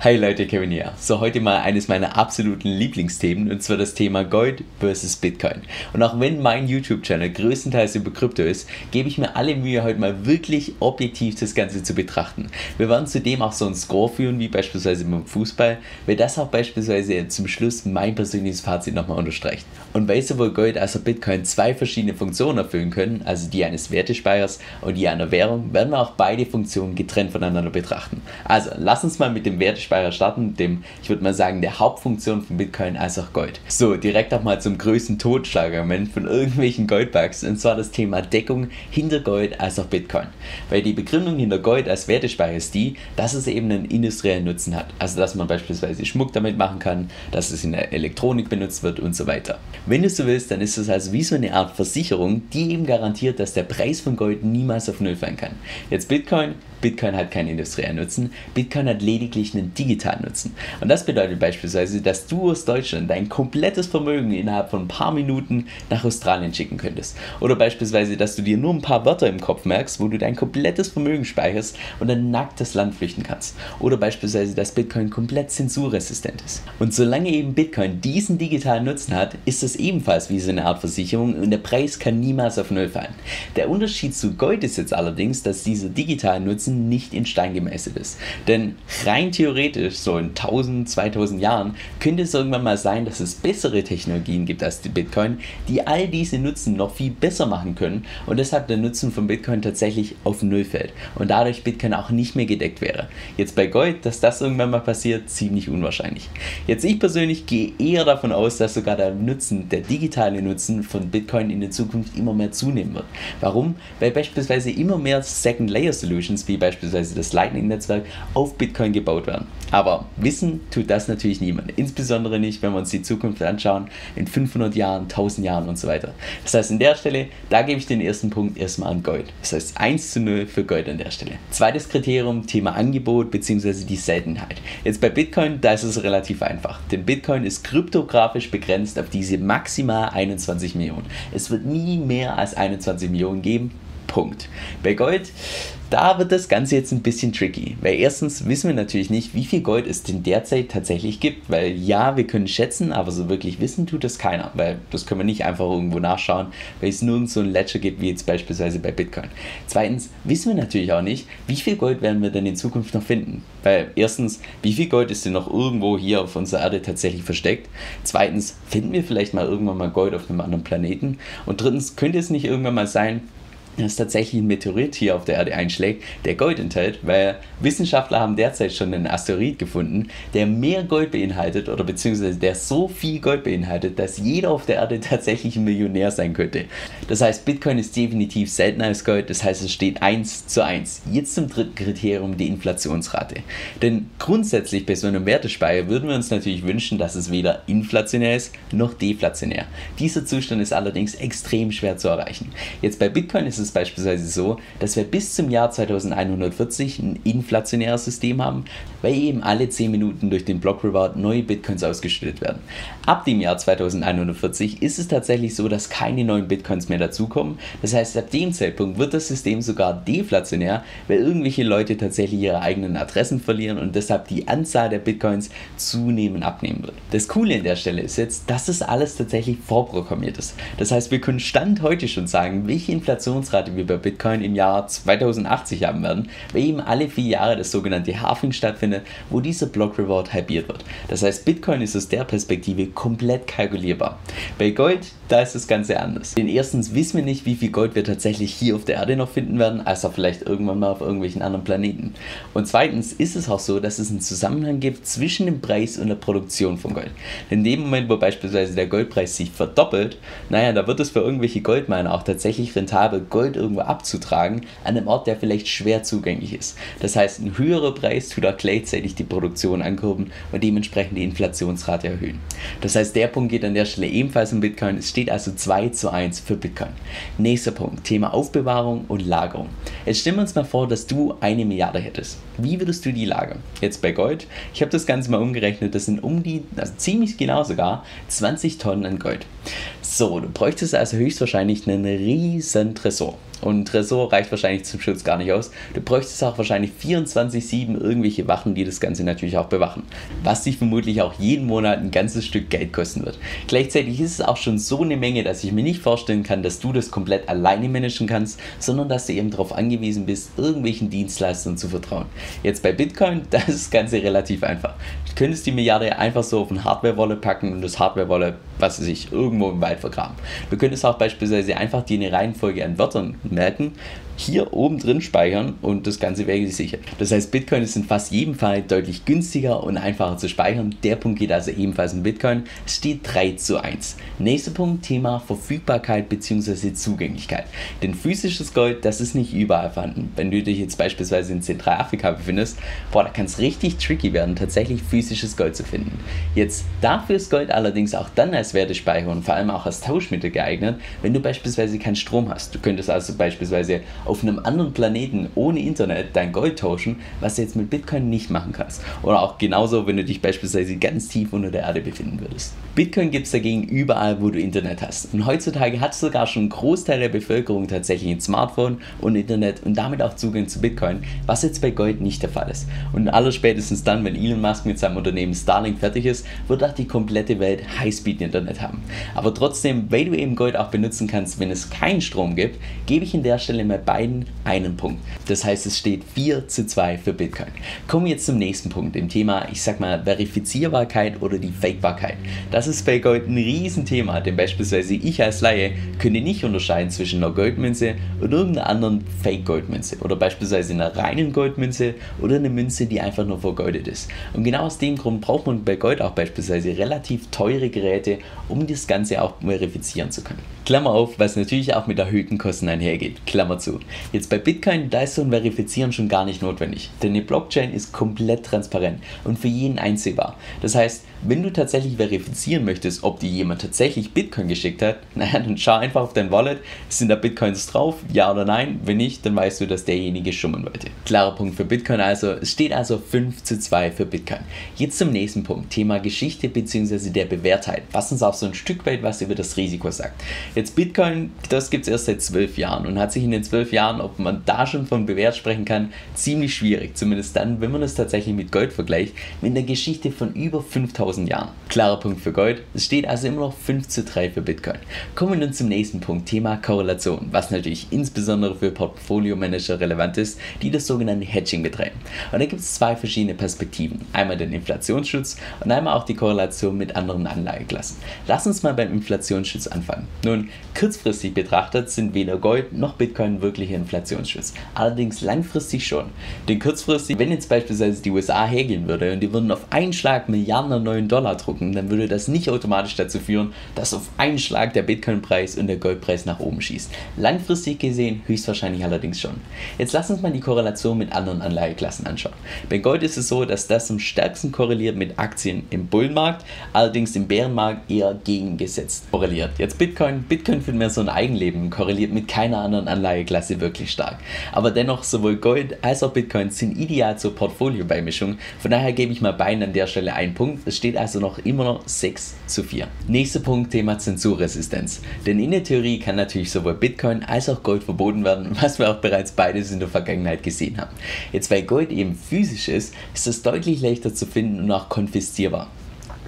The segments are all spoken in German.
Hi Leute, Kevin hier. So, heute mal eines meiner absoluten Lieblingsthemen und zwar das Thema Gold versus Bitcoin. Und auch wenn mein YouTube-Channel größtenteils über Krypto ist, gebe ich mir alle Mühe, heute mal wirklich objektiv das Ganze zu betrachten. Wir werden zudem auch so einen Score führen, wie beispielsweise beim Fußball, weil das auch beispielsweise zum Schluss mein persönliches Fazit nochmal unterstreicht. Und weil sowohl Gold als auch Bitcoin zwei verschiedene Funktionen erfüllen können, also die eines Wertespeichers und die einer Währung, werden wir auch beide Funktionen getrennt voneinander betrachten. Also, lass uns mal mit dem Wertespeicher Speicher starten, dem, ich würde mal sagen, der Hauptfunktion von Bitcoin als auch Gold. So, direkt auch mal zum größten Totschlagargument von irgendwelchen Goldbugs, und zwar das Thema Deckung hinter Gold als auch Bitcoin. Weil die Begründung hinter Gold als Wertespeicher ist die, dass es eben einen industriellen Nutzen hat. Also, dass man beispielsweise Schmuck damit machen kann, dass es in der Elektronik benutzt wird und so weiter. Wenn du so willst, dann ist es also wie so eine Art Versicherung, die eben garantiert, dass der Preis von Gold niemals auf Null fallen kann. Jetzt Bitcoin Bitcoin hat keinen industriellen Nutzen, Bitcoin hat lediglich einen digitalen Nutzen. Und das bedeutet beispielsweise, dass du aus Deutschland dein komplettes Vermögen innerhalb von ein paar Minuten nach Australien schicken könntest. Oder beispielsweise, dass du dir nur ein paar Wörter im Kopf merkst, wo du dein komplettes Vermögen speicherst und dann nackt das Land flüchten kannst. Oder beispielsweise, dass Bitcoin komplett zensurresistent ist. Und solange eben Bitcoin diesen digitalen Nutzen hat, ist es ebenfalls wie so eine Art Versicherung und der Preis kann niemals auf Null fallen. Der Unterschied zu Gold ist jetzt allerdings, dass dieser digitale Nutzen Nutzen nicht in Stein gemeißelt ist. Denn rein theoretisch, so in 1000, 2000 Jahren, könnte es irgendwann mal sein, dass es bessere Technologien gibt als die Bitcoin, die all diese Nutzen noch viel besser machen können und deshalb der Nutzen von Bitcoin tatsächlich auf Null fällt und dadurch Bitcoin auch nicht mehr gedeckt wäre. Jetzt bei Gold, dass das irgendwann mal passiert, ziemlich unwahrscheinlich. Jetzt ich persönlich gehe eher davon aus, dass sogar der Nutzen, der digitale Nutzen von Bitcoin in der Zukunft immer mehr zunehmen wird. Warum? Weil beispielsweise immer mehr Second Layer Solutions wie beispielsweise das Lightning-Netzwerk, auf Bitcoin gebaut werden. Aber wissen tut das natürlich niemand. Insbesondere nicht, wenn wir uns die Zukunft anschauen, in 500 Jahren, 1000 Jahren und so weiter. Das heißt, an der Stelle, da gebe ich den ersten Punkt erstmal an Gold. Das heißt, 1 zu 0 für Gold an der Stelle. Zweites Kriterium, Thema Angebot bzw. die Seltenheit. Jetzt bei Bitcoin, da ist es relativ einfach. Denn Bitcoin ist kryptografisch begrenzt auf diese maximal 21 Millionen. Es wird nie mehr als 21 Millionen geben. Punkt. Bei Gold da wird das Ganze jetzt ein bisschen tricky, weil erstens wissen wir natürlich nicht, wie viel Gold es denn derzeit tatsächlich gibt, weil ja, wir können schätzen, aber so wirklich wissen tut das keiner, weil das können wir nicht einfach irgendwo nachschauen, weil es nirgends so ein Ledger gibt, wie jetzt beispielsweise bei Bitcoin. Zweitens wissen wir natürlich auch nicht, wie viel Gold werden wir denn in Zukunft noch finden, weil erstens, wie viel Gold ist denn noch irgendwo hier auf unserer Erde tatsächlich versteckt? Zweitens, finden wir vielleicht mal irgendwann mal Gold auf einem anderen Planeten? Und drittens, könnte es nicht irgendwann mal sein, dass tatsächlich ein Meteorit hier auf der Erde einschlägt, der Gold enthält, weil Wissenschaftler haben derzeit schon einen Asteroid gefunden, der mehr Gold beinhaltet oder beziehungsweise der so viel Gold beinhaltet, dass jeder auf der Erde tatsächlich ein Millionär sein könnte. Das heißt, Bitcoin ist definitiv seltener als Gold, das heißt, es steht 1 zu 1. Jetzt zum dritten Kriterium, die Inflationsrate. Denn grundsätzlich bei so einem Wertespeicher würden wir uns natürlich wünschen, dass es weder inflationär ist noch deflationär. Dieser Zustand ist allerdings extrem schwer zu erreichen. Jetzt bei Bitcoin ist es es beispielsweise so, dass wir bis zum Jahr 2140 ein inflationäres System haben, weil eben alle 10 Minuten durch den Block Reward neue Bitcoins ausgeschüttet werden. Ab dem Jahr 2140 ist es tatsächlich so, dass keine neuen Bitcoins mehr dazukommen. Das heißt, ab dem Zeitpunkt wird das System sogar deflationär, weil irgendwelche Leute tatsächlich ihre eigenen Adressen verlieren und deshalb die Anzahl der Bitcoins zunehmend abnehmen wird. Das Coole an der Stelle ist jetzt, dass es alles tatsächlich vorprogrammiert ist. Das heißt, wir können Stand heute schon sagen, welche Inflationsrate Inflationsrate wie bei Bitcoin im Jahr 2080 haben werden, weil eben alle vier Jahre das sogenannte Halving stattfindet, wo dieser Block Reward halbiert wird. Das heißt, Bitcoin ist aus der Perspektive komplett kalkulierbar. Bei Gold, da ist das Ganze anders. Denn erstens wissen wir nicht, wie viel Gold wir tatsächlich hier auf der Erde noch finden werden, als auch vielleicht irgendwann mal auf irgendwelchen anderen Planeten. Und zweitens ist es auch so, dass es einen Zusammenhang gibt zwischen dem Preis und der Produktion von Gold. In dem Moment, wo beispielsweise der Goldpreis sich verdoppelt, naja, da wird es für irgendwelche Goldminer auch tatsächlich rentabel, Gold Gold irgendwo abzutragen, an einem Ort, der vielleicht schwer zugänglich ist. Das heißt, ein höherer Preis tut auch gleichzeitig die Produktion ankurbeln und dementsprechend die Inflationsrate erhöhen. Das heißt, der Punkt geht an der Stelle ebenfalls um Bitcoin. Es steht also 2 zu 1 für Bitcoin. Nächster Punkt, Thema Aufbewahrung und Lagerung. Jetzt stellen wir uns mal vor, dass du eine Milliarde hättest. Wie würdest du die lagern? Jetzt bei Gold. Ich habe das Ganze mal umgerechnet. Das sind um die, also ziemlich genau sogar, 20 Tonnen an Gold. So, du bräuchtest also höchstwahrscheinlich einen riesen Tresor. soul. Und ein Tresor reicht wahrscheinlich zum Schutz gar nicht aus. Du bräuchtest auch wahrscheinlich 24-7 irgendwelche Wachen, die das Ganze natürlich auch bewachen. Was dich vermutlich auch jeden Monat ein ganzes Stück Geld kosten wird. Gleichzeitig ist es auch schon so eine Menge, dass ich mir nicht vorstellen kann, dass du das komplett alleine managen kannst, sondern dass du eben darauf angewiesen bist, irgendwelchen Dienstleistern zu vertrauen. Jetzt bei Bitcoin, da ist das Ganze relativ einfach. Du könntest die Milliarde einfach so auf ein Hardware-Wallet packen und das Hardware-Wallet, was sich irgendwo im Wald vergraben. Du könntest auch beispielsweise einfach dir eine Reihenfolge an Wörtern merken, hier oben drin speichern und das Ganze wäre gesichert. Das heißt, Bitcoin ist in fast jedem Fall deutlich günstiger und einfacher zu speichern. Der Punkt geht also ebenfalls in Bitcoin. Es steht 3 zu 1. Nächster Punkt, Thema Verfügbarkeit bzw. Zugänglichkeit. Denn physisches Gold, das ist nicht überall vorhanden. Wenn du dich jetzt beispielsweise in Zentralafrika befindest, boah, da kann es richtig tricky werden, tatsächlich physisches Gold zu finden. Jetzt, dafür ist Gold allerdings auch dann als Wertespeicher und vor allem auch als Tauschmittel geeignet, wenn du beispielsweise keinen Strom hast. Du könntest also beispielsweise auf einem anderen Planeten ohne Internet dein Gold tauschen, was du jetzt mit Bitcoin nicht machen kannst. Oder auch genauso, wenn du dich beispielsweise ganz tief unter der Erde befinden würdest. Bitcoin gibt es dagegen überall, wo du Internet hast. Und heutzutage hat sogar schon ein Großteil der Bevölkerung tatsächlich ein Smartphone und Internet und damit auch Zugang zu Bitcoin, was jetzt bei Gold nicht der Fall ist. Und allerspätestens dann, wenn Elon Musk mit seinem Unternehmen Starlink fertig ist, wird auch die komplette Welt Highspeed-Internet haben. Aber trotzdem, weil du eben Gold auch benutzen kannst, wenn es keinen Strom gibt, gebe ich in der Stelle mal bei beiden einen Punkt. Das heißt, es steht 4 zu 2 für Bitcoin. Kommen wir jetzt zum nächsten Punkt, dem Thema, ich sag mal, Verifizierbarkeit oder die Fakebarkeit. Das ist bei Gold ein Riesenthema, denn beispielsweise ich als Laie könnte nicht unterscheiden zwischen einer Goldmünze und irgendeiner anderen Fake-Goldmünze oder beispielsweise einer reinen Goldmünze oder einer Münze, die einfach nur vergoldet ist. Und genau aus dem Grund braucht man bei Gold auch beispielsweise relativ teure Geräte, um das Ganze auch verifizieren zu können. Klammer auf, was natürlich auch mit erhöhten Kosten einhergeht. Klammer zu. Jetzt bei Bitcoin, da ist so ein Verifizieren schon gar nicht notwendig, denn die Blockchain ist komplett transparent und für jeden einsehbar. Das heißt, wenn du tatsächlich verifizieren möchtest, ob dir jemand tatsächlich Bitcoin geschickt hat, naja, dann schau einfach auf dein Wallet, sind da Bitcoins drauf, ja oder nein? Wenn nicht, dann weißt du, dass derjenige schummeln wollte. Klarer Punkt für Bitcoin also, es steht also 5 zu 2 für Bitcoin. Jetzt zum nächsten Punkt, Thema Geschichte bzw. der Bewährtheit, was uns auch so ein Stück weit was über das Risiko sagt. Jetzt Bitcoin, das gibt es erst seit zwölf Jahren und hat sich in den zwölf Jahren, ob man da schon von bewährt sprechen kann, ziemlich schwierig. Zumindest dann, wenn man es tatsächlich mit Gold vergleicht, mit einer Geschichte von über 5000 Jahren. Klarer Punkt für Gold. Es steht also immer noch 5 zu 3 für Bitcoin. Kommen wir nun zum nächsten Punkt, Thema Korrelation, was natürlich insbesondere für Portfolio-Manager relevant ist, die das sogenannte Hedging betreiben. Und da gibt es zwei verschiedene Perspektiven. Einmal den Inflationsschutz und einmal auch die Korrelation mit anderen Anlageklassen. Lass uns mal beim Inflationsschutz anfangen. Nun, Kurzfristig betrachtet sind weder Gold noch Bitcoin wirkliche Inflationsschutz. Allerdings langfristig schon. Denn kurzfristig, wenn jetzt beispielsweise die USA hergehen würde und die würden auf einen Schlag Milliarden an neuen Dollar drucken, dann würde das nicht automatisch dazu führen, dass auf einen Schlag der Bitcoin-Preis und der Goldpreis nach oben schießt. Langfristig gesehen höchstwahrscheinlich allerdings schon. Jetzt lass uns mal die Korrelation mit anderen Anlageklassen anschauen. Bei Gold ist es so, dass das am stärksten korreliert mit Aktien im Bullenmarkt, allerdings im Bärenmarkt eher gegengesetzt korreliert. Jetzt Bitcoin, Bitcoin für mehr so ein Eigenleben, korreliert mit keiner anderen Anlageklasse wirklich stark. Aber dennoch, sowohl Gold als auch Bitcoin sind ideal zur Portfolio-Beimischung. Von daher gebe ich mal beiden an der Stelle einen Punkt. Es steht also noch immer noch 6 zu 4. Nächster Punkt, Thema Zensurresistenz. Denn in der Theorie kann natürlich sowohl Bitcoin als auch Gold verboten werden, was wir auch bereits beides in der Vergangenheit gesehen haben. Jetzt, weil Gold eben physisch ist, ist es deutlich leichter zu finden und auch konfiszierbar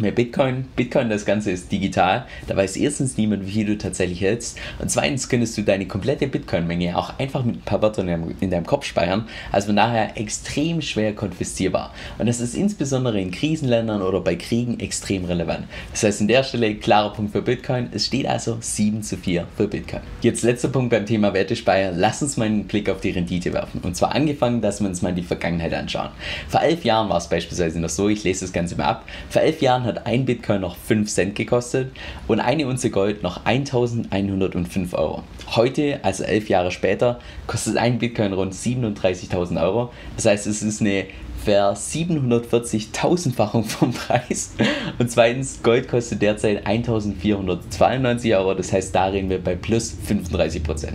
mehr Bitcoin. Bitcoin, das Ganze ist digital. Da weiß erstens niemand, wie viel du tatsächlich hältst. Und zweitens könntest du deine komplette Bitcoin-Menge auch einfach mit ein paar Wörtern in deinem Kopf speichern. Also von daher extrem schwer konfiszierbar. Und das ist insbesondere in Krisenländern oder bei Kriegen extrem relevant. Das heißt, an der Stelle klarer Punkt für Bitcoin. Es steht also 7 zu 4 für Bitcoin. Jetzt letzter Punkt beim Thema Wertespeicher. Lass uns mal einen Blick auf die Rendite werfen. Und zwar angefangen, dass wir uns mal die Vergangenheit anschauen. Vor elf Jahren war es beispielsweise noch so, ich lese das Ganze mal ab. Vor elf Jahren hat ein Bitcoin noch 5 Cent gekostet und eine Unze Gold noch 1105 Euro. Heute, also elf Jahre später, kostet ein Bitcoin rund 37.000 Euro. Das heißt, es ist eine ver 740.000-fachung vom Preis. Und zweitens, Gold kostet derzeit 1492 Euro, das heißt, da reden wir bei plus 35%.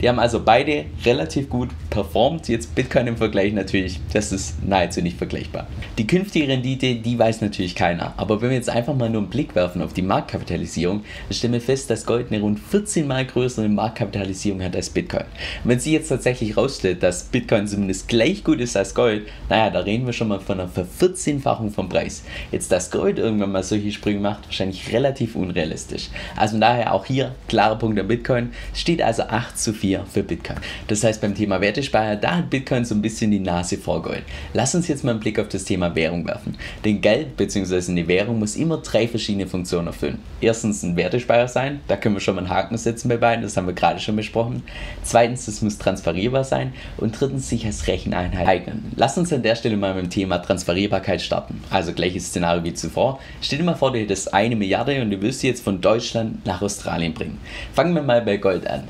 Die haben also beide relativ gut performt. Jetzt Bitcoin im Vergleich natürlich, das ist nahezu nicht vergleichbar. Die künftige Rendite, die weiß natürlich keiner. Aber wenn wir jetzt einfach mal nur einen Blick werfen auf die Marktkapitalisierung, dann stellen wir fest, dass Gold eine rund 14 mal größere Marktkapitalisierung hat als Bitcoin. Und wenn sie jetzt tatsächlich rausstellt, dass Bitcoin zumindest gleich gut ist als Gold, naja, da reden wir schon mal von einer Vervierzehnfachung vom Preis. Jetzt, dass Gold irgendwann mal solche Sprünge macht, wahrscheinlich relativ unrealistisch. Also daher auch hier klarer Punkt an Bitcoin. Steht also 8 zu 4 für Bitcoin. Das heißt, beim Thema Wertespeicher, da hat Bitcoin so ein bisschen die Nase vor Gold. Lass uns jetzt mal einen Blick auf das Thema Währung werfen. Denn Geld bzw. eine Währung muss immer drei verschiedene Funktionen erfüllen. Erstens ein Wertespeicher sein, da können wir schon mal einen Haken setzen bei beiden, das haben wir gerade schon besprochen. Zweitens, es muss transferierbar sein und drittens sich als Recheneinheit eignen. Lass uns an der Stelle mal mit dem Thema Transferierbarkeit starten. Also gleiches Szenario wie zuvor. Stell dir mal vor, du hättest eine Milliarde und du willst sie jetzt von Deutschland nach Australien bringen. Fangen wir mal bei Gold an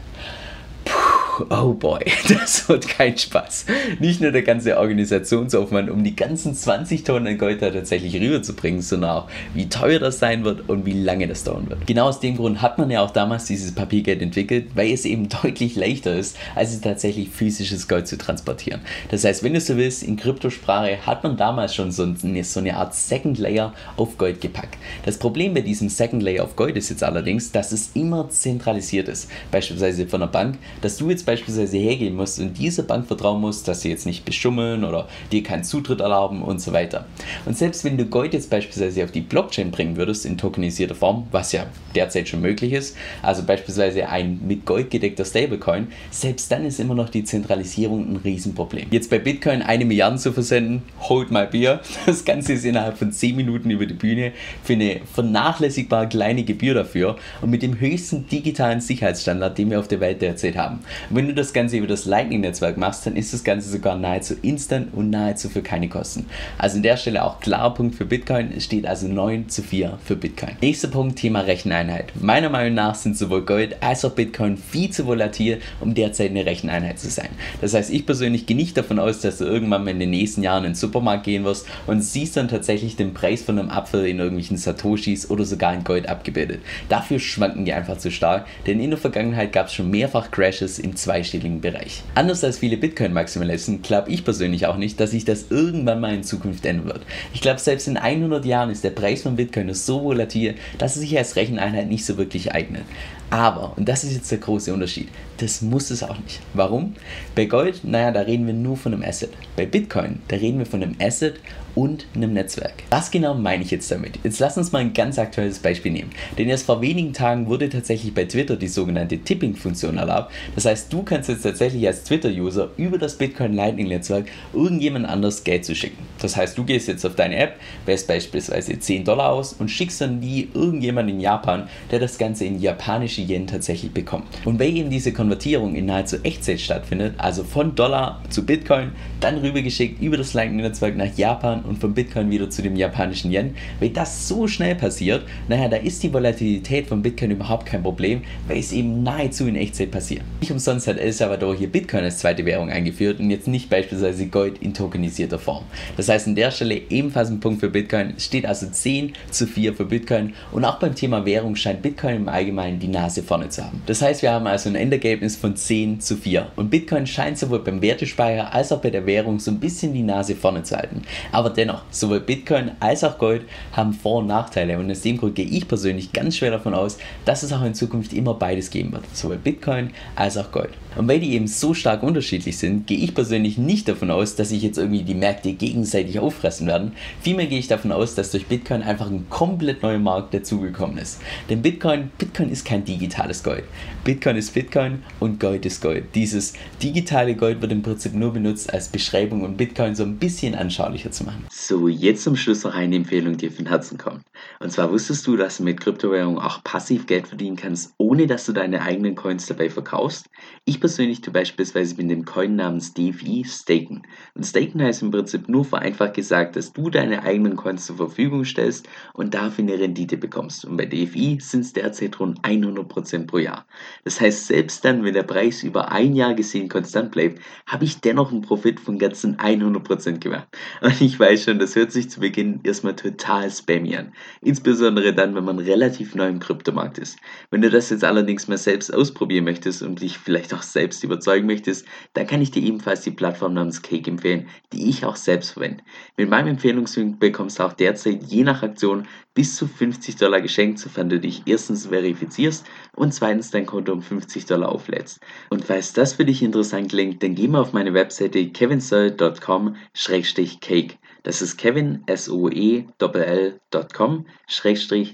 oh boy, das wird kein Spaß. Nicht nur der ganze Organisationsaufwand, um die ganzen 20 Tonnen Gold da tatsächlich rüberzubringen, sondern auch, wie teuer das sein wird und wie lange das dauern wird. Genau aus dem Grund hat man ja auch damals dieses Papiergeld entwickelt, weil es eben deutlich leichter ist, als es tatsächlich physisches Gold zu transportieren. Das heißt, wenn du so willst, in Kryptosprache hat man damals schon so eine, Art Second Layer auf Gold gepackt. Das Problem bei diesem Second Layer auf Gold ist jetzt allerdings, dass es immer zentralisiert ist. Beispielsweise von einer Bank, dass du jetzt beispielsweise hergehen musst und dieser Bank vertrauen musst, dass sie jetzt nicht beschummeln oder dir keinen Zutritt erlauben und so weiter. Und selbst wenn du Gold jetzt beispielsweise auf die Blockchain bringen würdest in tokenisierter Form, was ja derzeit schon möglich ist, also beispielsweise ein mit Gold gedeckter Stablecoin, selbst dann ist immer noch die Zentralisierung ein Riesenproblem. Jetzt bei Bitcoin eine Milliarde zu versenden, hold my beer. Das Ganze ist innerhalb von 10 Minuten über die Bühne für eine vernachlässigbar kleine Gebühr dafür und mit dem höchsten digitalen Sicherheitsstandard, den wir auf der Welt derzeit haben. Und wenn du das Ganze über das Lightning-Netzwerk machst, dann ist das Ganze sogar nahezu instant und nahezu für keine Kosten. Also an der Stelle auch klarer Punkt für Bitcoin. Es steht also 9 zu 4 für Bitcoin. Nächster Punkt, Thema Recheneinheit. Meiner Meinung nach sind sowohl Gold als auch Bitcoin viel zu volatil, um derzeit eine Recheneinheit zu sein. Das heißt, ich persönlich gehe nicht davon aus, dass du irgendwann mal in den nächsten Jahren in den Supermarkt gehen wirst und siehst dann tatsächlich den Preis von einem Apfel in irgendwelchen Satoshis oder sogar in Gold abgebildet. Dafür schwanken die einfach zu stark, denn in der Vergangenheit gab es schon mehrfach Crashes im zweistelligen Bereich. Anders als viele Bitcoin-Maximalisten glaube ich persönlich auch nicht, dass sich das irgendwann mal in Zukunft ändern wird. Ich glaube, selbst in 100 Jahren ist der Preis von Bitcoin so volatil, dass es sich als Recheneinheit nicht so wirklich eignet. Aber, und das ist jetzt der große Unterschied, das muss es auch nicht. Warum? Bei Gold, naja, da reden wir nur von einem Asset. Bei Bitcoin, da reden wir von einem Asset und einem Netzwerk. Was genau meine ich jetzt damit? Jetzt lass uns mal ein ganz aktuelles Beispiel nehmen. Denn erst vor wenigen Tagen wurde tatsächlich bei Twitter die sogenannte Tipping-Funktion erlaubt. Das heißt, du kannst jetzt tatsächlich als Twitter-User über das Bitcoin Lightning Netzwerk irgendjemand anders Geld zu schicken. Das heißt, du gehst jetzt auf deine App, wählst beispielsweise 10 Dollar aus und schickst dann die irgendjemand in Japan, der das Ganze in japanische Yen tatsächlich bekommt. Und weil eben diese Konvertierung in nahezu Echtzeit stattfindet, also von Dollar zu Bitcoin, dann rübergeschickt über das Lightning Netzwerk nach Japan und von Bitcoin wieder zu dem japanischen Yen. Wenn das so schnell passiert, naja, da ist die Volatilität von Bitcoin überhaupt kein Problem, weil es eben nahezu in Echtzeit passiert. Nicht umsonst hat El Salvador hier Bitcoin als zweite Währung eingeführt und jetzt nicht beispielsweise Gold in tokenisierter Form. Das heißt, an der Stelle ebenfalls ein Punkt für Bitcoin, steht also 10 zu 4 für Bitcoin und auch beim Thema Währung scheint Bitcoin im Allgemeinen die Nase vorne zu haben. Das heißt, wir haben also ein Endergebnis von 10 zu 4 und Bitcoin scheint sowohl beim Wertespeicher als auch bei der Währung so ein bisschen die Nase vorne zu halten. Aber dennoch, sowohl Bitcoin als auch Gold haben Vor- und Nachteile und aus dem Grund gehe ich persönlich ganz schwer davon aus, dass es auch in Zukunft immer beides geben wird, sowohl Bitcoin als auch Gold. Und weil die eben so stark unterschiedlich sind, gehe ich persönlich nicht davon aus, dass sich jetzt irgendwie die Märkte gegenseitig auffressen werden. Vielmehr gehe ich davon aus, dass durch Bitcoin einfach ein komplett neuer Markt dazugekommen ist. Denn Bitcoin, Bitcoin ist kein digitales Gold. Bitcoin ist Bitcoin und Gold ist Gold. Dieses digitale Gold wird im Prinzip nur benutzt als Beschreibung, um Bitcoin so ein bisschen anschaulicher zu machen. So, jetzt zum Schluss noch eine Empfehlung, die von Herzen kommt. Und zwar wusstest du, dass du mit Kryptowährungen auch passiv Geld verdienen kannst, ohne dass du deine eigenen Coins dabei verkaufst? Ich persönlich tue beispielsweise mit dem Coin namens DFI staken. Und staken heißt im Prinzip nur vereinfacht gesagt, dass du deine eigenen Coins zur Verfügung stellst und dafür eine Rendite bekommst. Und bei DFI sind es derzeit rund 100% pro Jahr. Das heißt, selbst dann, wenn der Preis über ein Jahr gesehen konstant bleibt, habe ich dennoch einen Profit von ganzen 100% gemacht. Und ich weiß schon, das hört sich zu Beginn erstmal total spammy an. Insbesondere dann, wenn man relativ neu im Kryptomarkt ist. Wenn du das jetzt allerdings mal selbst ausprobieren möchtest und dich vielleicht auch selbst überzeugen möchtest, dann kann ich dir ebenfalls die Plattform namens Cake empfehlen, die ich auch selbst verwende. Mit meinem Empfehlungslink bekommst du auch derzeit je nach Aktion bis zu 50 Dollar geschenkt, sofern du dich erstens verifizierst und zweitens dein Konto um 50 Dollar auflädst. Und falls das für dich interessant klingt, dann geh mal auf meine Webseite kevinsoe.com-cake. Das ist kevin, S-O-E-L-L.com,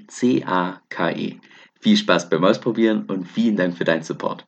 C-A-K-E. Viel Spaß beim Ausprobieren und vielen Dank für deinen Support.